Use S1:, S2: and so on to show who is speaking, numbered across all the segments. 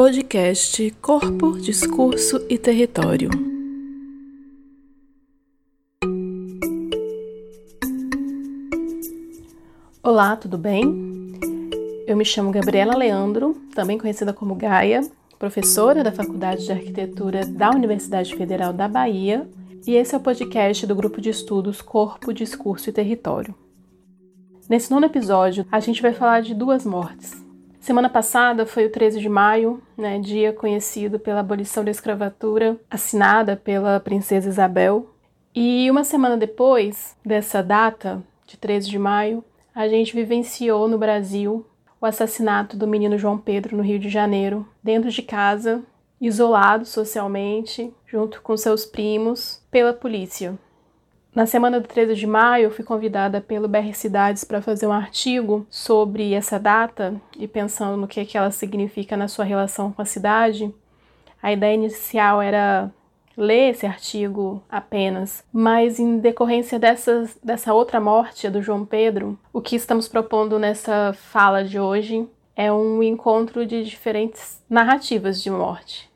S1: Podcast Corpo, Discurso e Território. Olá, tudo bem? Eu me chamo Gabriela Leandro, também conhecida como Gaia, professora da Faculdade de Arquitetura da Universidade Federal da Bahia, e esse é o podcast do grupo de estudos Corpo, Discurso e Território. Nesse nono episódio, a gente vai falar de duas mortes, Semana passada foi o 13 de maio, né, dia conhecido pela abolição da escravatura, assinada pela princesa Isabel. E uma semana depois dessa data, de 13 de maio, a gente vivenciou no Brasil o assassinato do menino João Pedro no Rio de Janeiro, dentro de casa, isolado socialmente, junto com seus primos, pela polícia. Na semana do 13 de maio, eu fui convidada pelo BR Cidades para fazer um artigo sobre essa data e pensando no que, que ela significa na sua relação com a cidade. A ideia inicial era ler esse artigo apenas, mas em decorrência dessa, dessa outra morte, a do João Pedro, o que estamos propondo nessa fala de hoje é um encontro de diferentes narrativas de morte.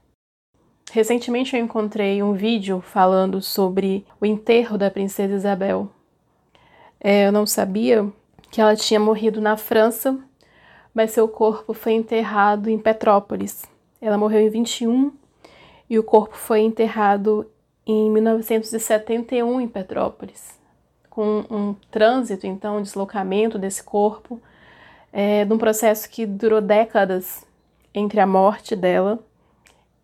S1: Recentemente eu encontrei um vídeo falando sobre o enterro da princesa Isabel. É, eu não sabia que ela tinha morrido na França, mas seu corpo foi enterrado em Petrópolis. Ela morreu em 21 e o corpo foi enterrado em 1971 em Petrópolis, com um trânsito, então, um deslocamento desse corpo, é, de um processo que durou décadas entre a morte dela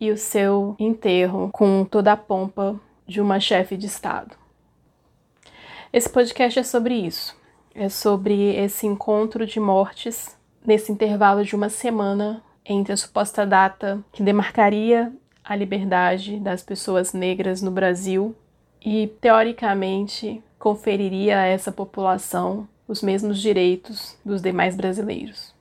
S1: e o seu enterro com toda a pompa de uma chefe de Estado. Esse podcast é sobre isso. É sobre esse encontro de mortes nesse intervalo de uma semana entre a suposta data que demarcaria a liberdade das pessoas negras no Brasil e, teoricamente, conferiria a essa população os mesmos direitos dos demais brasileiros.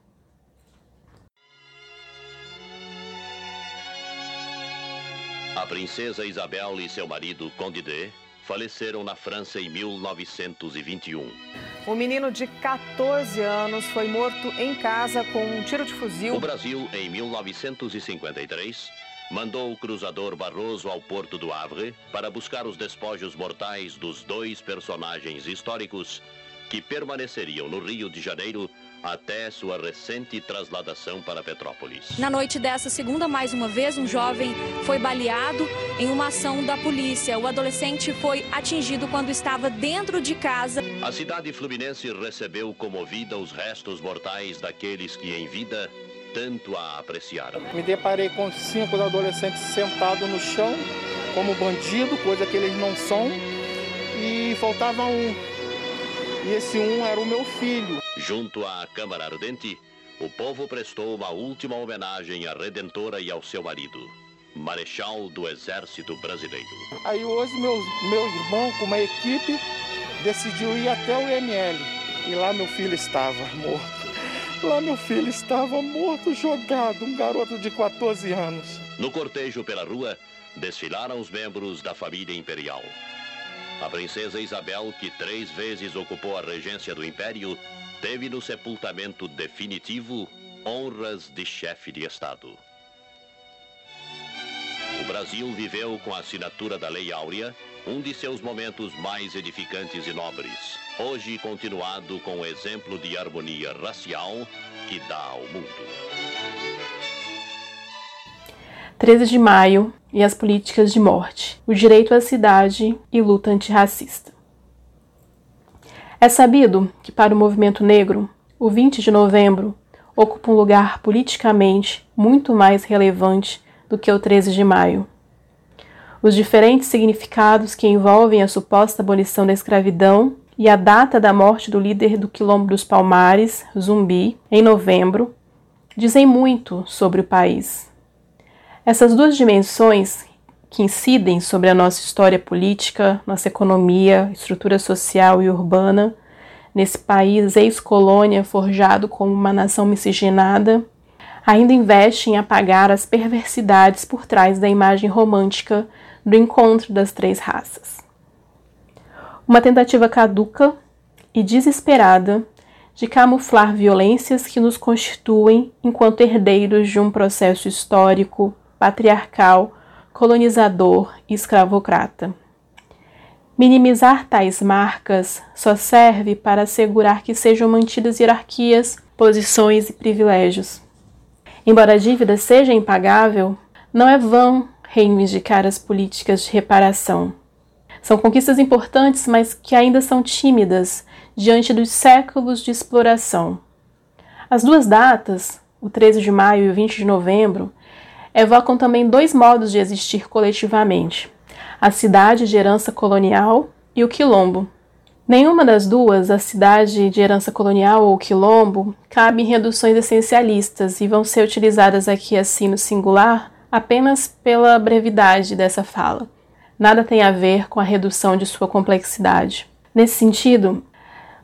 S2: A princesa Isabel e seu marido, Conde de, faleceram na França em 1921.
S3: O menino de 14 anos foi morto em casa com um tiro de fuzil.
S2: O Brasil, em 1953, mandou o cruzador Barroso ao porto do Havre para buscar os despojos mortais dos dois personagens históricos que permaneceriam no Rio de Janeiro até sua recente trasladação para Petrópolis.
S4: Na noite dessa segunda, mais uma vez, um jovem foi baleado em uma ação da polícia. O adolescente foi atingido quando estava dentro de casa.
S2: A cidade fluminense recebeu comovida os restos mortais daqueles que em vida tanto a apreciaram.
S5: Me deparei com cinco adolescentes sentados no chão, como bandido, coisa que eles não são, e faltava um. E esse um era o meu filho.
S2: Junto à Câmara Ardente, o povo prestou uma última homenagem à Redentora e ao seu marido, Marechal do Exército Brasileiro.
S5: Aí hoje meu, meu irmão, com uma equipe, decidiu ir até o IML. E lá meu filho estava morto. Lá meu filho estava morto, jogado, um garoto de 14 anos.
S2: No cortejo pela rua, desfilaram os membros da família imperial. A princesa Isabel, que três vezes ocupou a regência do império, teve no sepultamento definitivo honras de chefe de Estado. O Brasil viveu com a assinatura da Lei Áurea um de seus momentos mais edificantes e nobres, hoje continuado com o exemplo de harmonia racial que dá ao mundo.
S1: 13 de maio e as políticas de morte, o direito à cidade e luta antirracista. É sabido que, para o movimento negro, o 20 de novembro ocupa um lugar politicamente muito mais relevante do que o 13 de maio. Os diferentes significados que envolvem a suposta abolição da escravidão e a data da morte do líder do Quilombo dos Palmares, Zumbi, em novembro, dizem muito sobre o país. Essas duas dimensões que incidem sobre a nossa história política, nossa economia, estrutura social e urbana, nesse país ex-colônia forjado como uma nação miscigenada, ainda investe em apagar as perversidades por trás da imagem romântica do encontro das três raças. Uma tentativa caduca e desesperada de camuflar violências que nos constituem enquanto herdeiros de um processo histórico, patriarcal, colonizador e escravocrata. Minimizar tais marcas só serve para assegurar que sejam mantidas hierarquias, posições e privilégios. Embora a dívida seja impagável, não é vão reivindicar as políticas de reparação. São conquistas importantes, mas que ainda são tímidas diante dos séculos de exploração. As duas datas, o 13 de maio e o 20 de novembro, evocam também dois modos de existir coletivamente: a cidade de herança colonial e o quilombo. Nenhuma das duas, a cidade de herança colonial ou o quilombo, cabe em reduções essencialistas e vão ser utilizadas aqui assim no singular apenas pela brevidade dessa fala. Nada tem a ver com a redução de sua complexidade. Nesse sentido,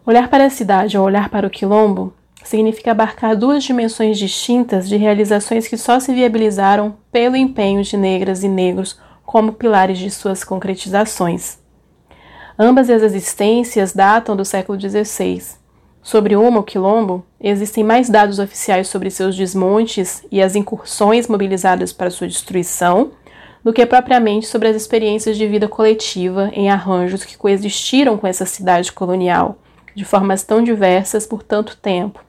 S1: olhar para a cidade ou olhar para o quilombo significa abarcar duas dimensões distintas de realizações que só se viabilizaram pelo empenho de negras e negros como pilares de suas concretizações. Ambas as existências datam do século XVI. Sobre uma, o Quilombo, existem mais dados oficiais sobre seus desmontes e as incursões mobilizadas para sua destruição do que propriamente sobre as experiências de vida coletiva em arranjos que coexistiram com essa cidade colonial, de formas tão diversas por tanto tempo.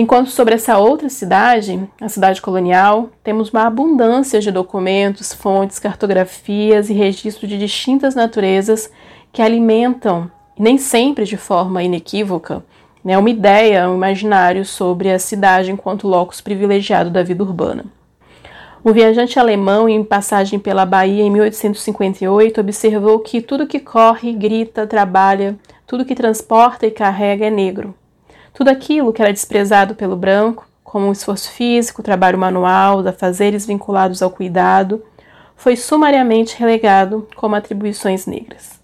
S1: Enquanto sobre essa outra cidade, a cidade colonial, temos uma abundância de documentos, fontes, cartografias e registros de distintas naturezas que alimentam, nem sempre de forma inequívoca, né, uma ideia, um imaginário sobre a cidade enquanto locus privilegiado da vida urbana. Um viajante alemão, em passagem pela Bahia em 1858, observou que tudo que corre, grita, trabalha, tudo que transporta e carrega é negro. Tudo aquilo que era desprezado pelo branco, como o esforço físico, trabalho manual, os afazeres vinculados ao cuidado, foi sumariamente relegado como atribuições negras.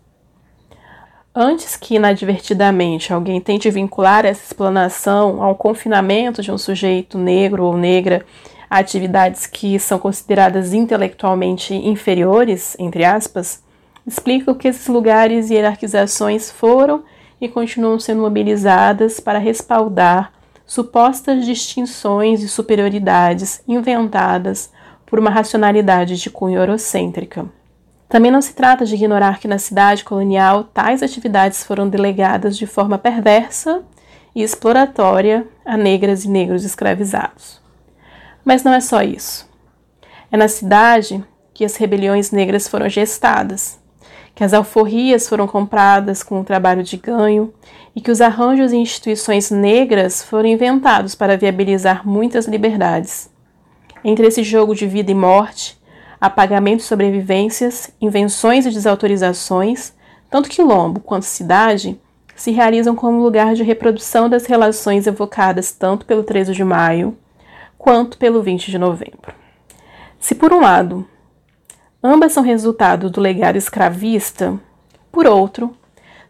S1: Antes que inadvertidamente alguém tente vincular essa explanação ao confinamento de um sujeito negro ou negra a atividades que são consideradas intelectualmente inferiores, entre aspas, explica que esses lugares e hierarquizações foram e continuam sendo mobilizadas para respaldar supostas distinções e superioridades inventadas por uma racionalidade de cunho eurocêntrica. Também não se trata de ignorar que na cidade colonial tais atividades foram delegadas de forma perversa e exploratória a negras e negros escravizados. Mas não é só isso. É na cidade que as rebeliões negras foram gestadas, que as alforrias foram compradas com o trabalho de ganho e que os arranjos e instituições negras foram inventados para viabilizar muitas liberdades. Entre esse jogo de vida e morte, apagamento e sobrevivências, invenções e desautorizações, tanto quilombo quanto cidade se realizam como lugar de reprodução das relações evocadas tanto pelo 13 de maio quanto pelo 20 de novembro. Se, por um lado, ambas são resultado do legado escravista, por outro,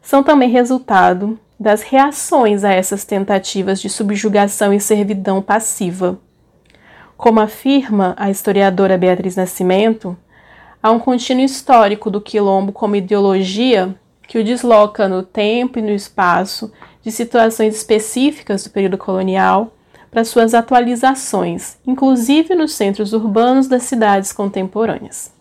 S1: são também resultado das reações a essas tentativas de subjugação e servidão passiva como afirma a historiadora Beatriz Nascimento, há um contínuo histórico do quilombo como ideologia que o desloca no tempo e no espaço de situações específicas do período colonial para suas atualizações, inclusive nos centros urbanos das cidades contemporâneas.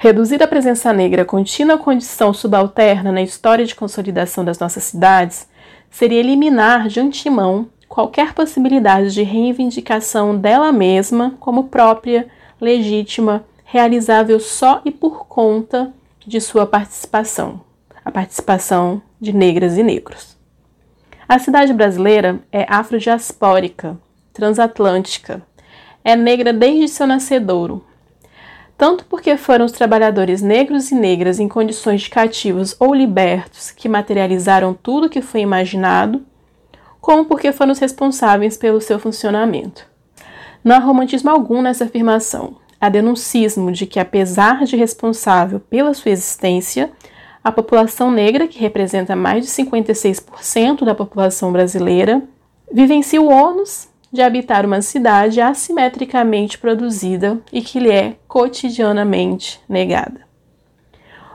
S1: Reduzir a presença negra a contínua condição subalterna na história de consolidação das nossas cidades seria eliminar de antemão qualquer possibilidade de reivindicação dela mesma como própria, legítima, realizável só e por conta de sua participação, a participação de negras e negros. A cidade brasileira é afrodiaspórica, transatlântica, é negra desde seu nascedouro, tanto porque foram os trabalhadores negros e negras em condições de cativos ou libertos que materializaram tudo que foi imaginado como porque foram os responsáveis pelo seu funcionamento. Não há romantismo algum nessa afirmação. Há denuncismo de que, apesar de responsável pela sua existência, a população negra, que representa mais de 56% da população brasileira, vivencia o ônus de habitar uma cidade assimetricamente produzida e que lhe é cotidianamente negada.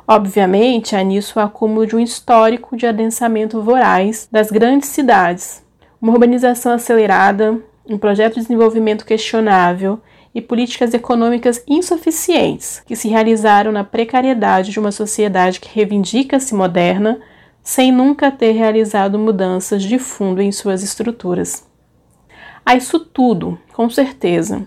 S1: Obviamente, há nisso o acúmulo de um histórico de adensamento voraz das grandes cidades, uma urbanização acelerada, um projeto de desenvolvimento questionável e políticas econômicas insuficientes que se realizaram na precariedade de uma sociedade que reivindica-se moderna, sem nunca ter realizado mudanças de fundo em suas estruturas. Há isso tudo, com certeza,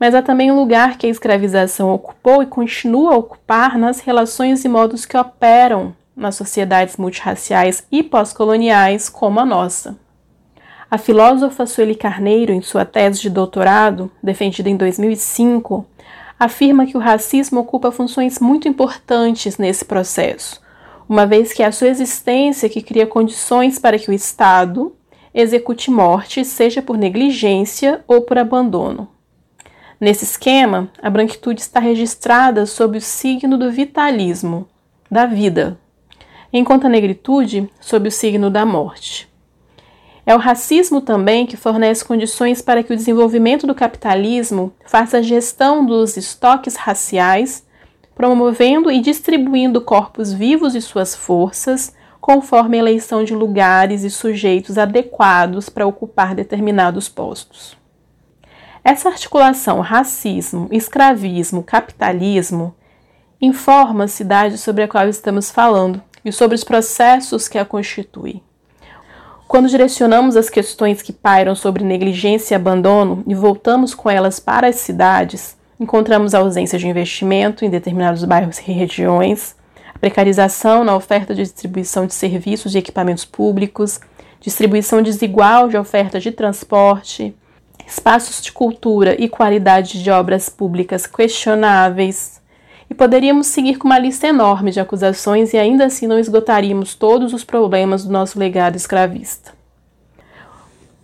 S1: mas há também um lugar que a escravização ocupou e continua a ocupar nas relações e modos que operam nas sociedades multirraciais e pós-coloniais como a nossa. A filósofa Sueli Carneiro, em sua tese de doutorado, defendida em 2005, afirma que o racismo ocupa funções muito importantes nesse processo, uma vez que é a sua existência que cria condições para que o Estado execute morte, seja por negligência ou por abandono. Nesse esquema, a branquitude está registrada sob o signo do vitalismo, da vida, enquanto a negritude sob o signo da morte. É o racismo também que fornece condições para que o desenvolvimento do capitalismo faça a gestão dos estoques raciais, promovendo e distribuindo corpos vivos e suas forças, conforme a eleição de lugares e sujeitos adequados para ocupar determinados postos. Essa articulação racismo, escravismo, capitalismo informa a cidade sobre a qual estamos falando e sobre os processos que a constituem. Quando direcionamos as questões que pairam sobre negligência e abandono e voltamos com elas para as cidades, encontramos a ausência de investimento em determinados bairros e regiões, precarização na oferta de distribuição de serviços e equipamentos públicos, distribuição desigual de oferta de transporte, espaços de cultura e qualidade de obras públicas questionáveis. E poderíamos seguir com uma lista enorme de acusações e ainda assim não esgotaríamos todos os problemas do nosso legado escravista.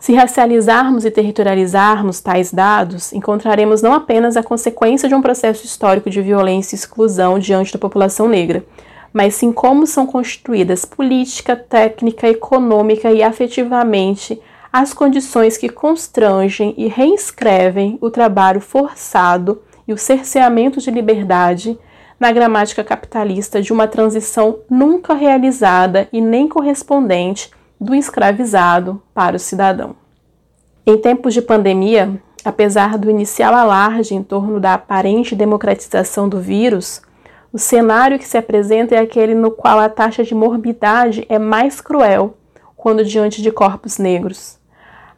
S1: Se racializarmos e territorializarmos tais dados, encontraremos não apenas a consequência de um processo histórico de violência e exclusão diante da população negra, mas sim como são constituídas política, técnica, econômica e afetivamente as condições que constrangem e reinscrevem o trabalho forçado e o cerceamento de liberdade na gramática capitalista de uma transição nunca realizada e nem correspondente do escravizado para o cidadão. Em tempos de pandemia, apesar do inicial alarde em torno da aparente democratização do vírus, o cenário que se apresenta é aquele no qual a taxa de morbidade é mais cruel quando diante de corpos negros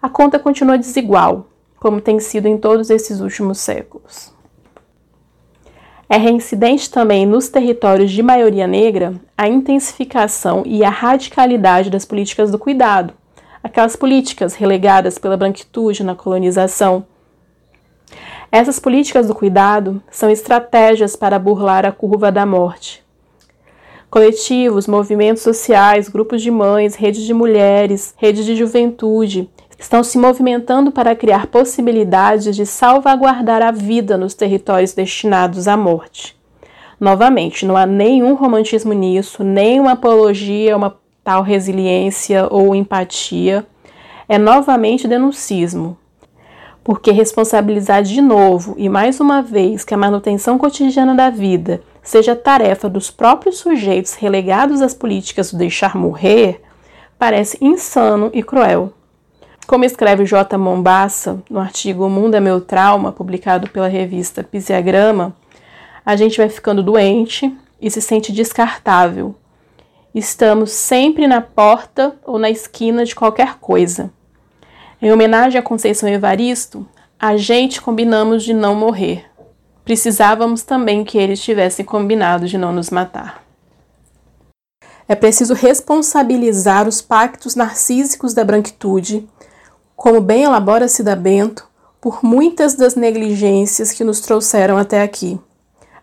S1: a conta continua desigual, como tem sido em todos esses últimos séculos. É reincidente também nos territórios de maioria negra a intensificação e a radicalidade das políticas do cuidado, aquelas políticas relegadas pela branquitude na colonização. Essas políticas do cuidado são estratégias para burlar a curva da morte. Coletivos, movimentos sociais, grupos de mães, redes de mulheres, redes de juventude, estão se movimentando para criar possibilidades de salvaguardar a vida nos territórios destinados à morte. Novamente, não há nenhum romantismo nisso, nem uma apologia uma tal resiliência ou empatia. É novamente denuncismo. Porque responsabilizar de novo e mais uma vez que a manutenção cotidiana da vida seja tarefa dos próprios sujeitos relegados às políticas do deixar morrer, parece insano e cruel. Como escreve J. Mombassa no artigo O Mundo é Meu Trauma, publicado pela revista Pisiagrama, a gente vai ficando doente e se sente descartável. Estamos sempre na porta ou na esquina de qualquer coisa. Em homenagem a Conceição Evaristo, a gente combinamos de não morrer. Precisávamos também que eles tivessem combinado de não nos matar. É preciso responsabilizar os pactos narcísicos da branquitude como bem elabora Cida Bento, por muitas das negligências que nos trouxeram até aqui.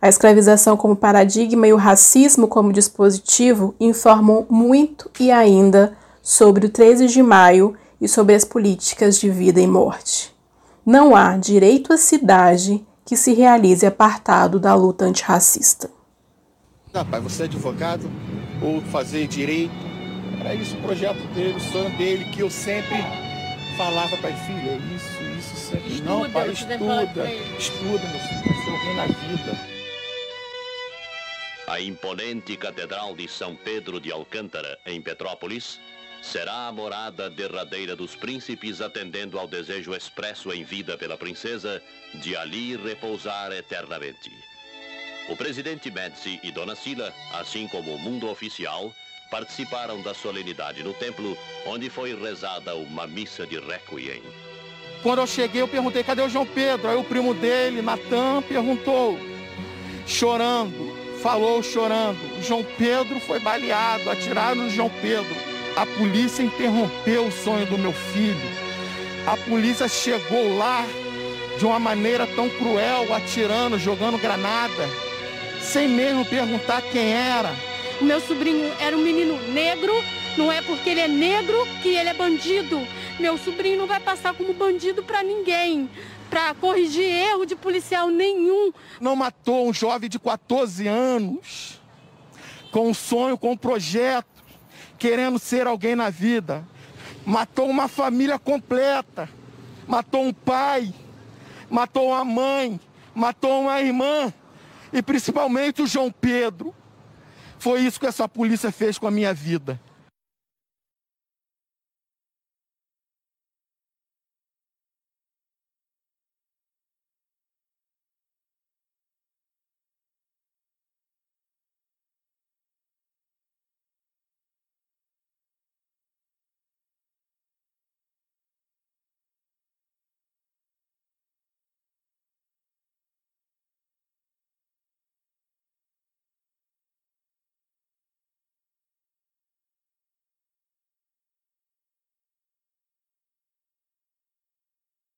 S1: A escravização como paradigma e o racismo como dispositivo informam muito e ainda sobre o 13 de maio e sobre as políticas de vida e morte. Não há direito à cidade que se realize apartado da luta antirracista.
S5: Rapaz, você é advogado ou fazer direito? Era isso o projeto dele, o sonho dele, que eu sempre falava para filho, é isso, isso sempre. Estuda, não, pai, estuda, estuda, meu filho, seu na vida.
S2: A imponente Catedral de São Pedro de Alcântara, em Petrópolis, será a morada derradeira dos príncipes, atendendo ao desejo expresso em vida pela princesa de ali repousar eternamente. O presidente Médici e Dona Sila, assim como o mundo oficial, participaram da solenidade no templo, onde foi rezada uma missa de requiem.
S5: Quando eu cheguei, eu perguntei, cadê o João Pedro? Aí o primo dele, Natan, perguntou, chorando, falou chorando. João Pedro foi baleado, atiraram no João Pedro. A polícia interrompeu o sonho do meu filho. A polícia chegou lá de uma maneira tão cruel, atirando, jogando granada, sem mesmo perguntar quem era.
S6: O meu sobrinho era um menino negro, não é porque ele é negro que ele é bandido. Meu sobrinho não vai passar como bandido para ninguém, para corrigir erro de policial nenhum.
S5: Não matou um jovem de 14 anos, com um sonho, com um projeto, querendo ser alguém na vida. Matou uma família completa, matou um pai, matou uma mãe, matou uma irmã e principalmente o João Pedro. Foi isso que essa polícia fez com a minha vida.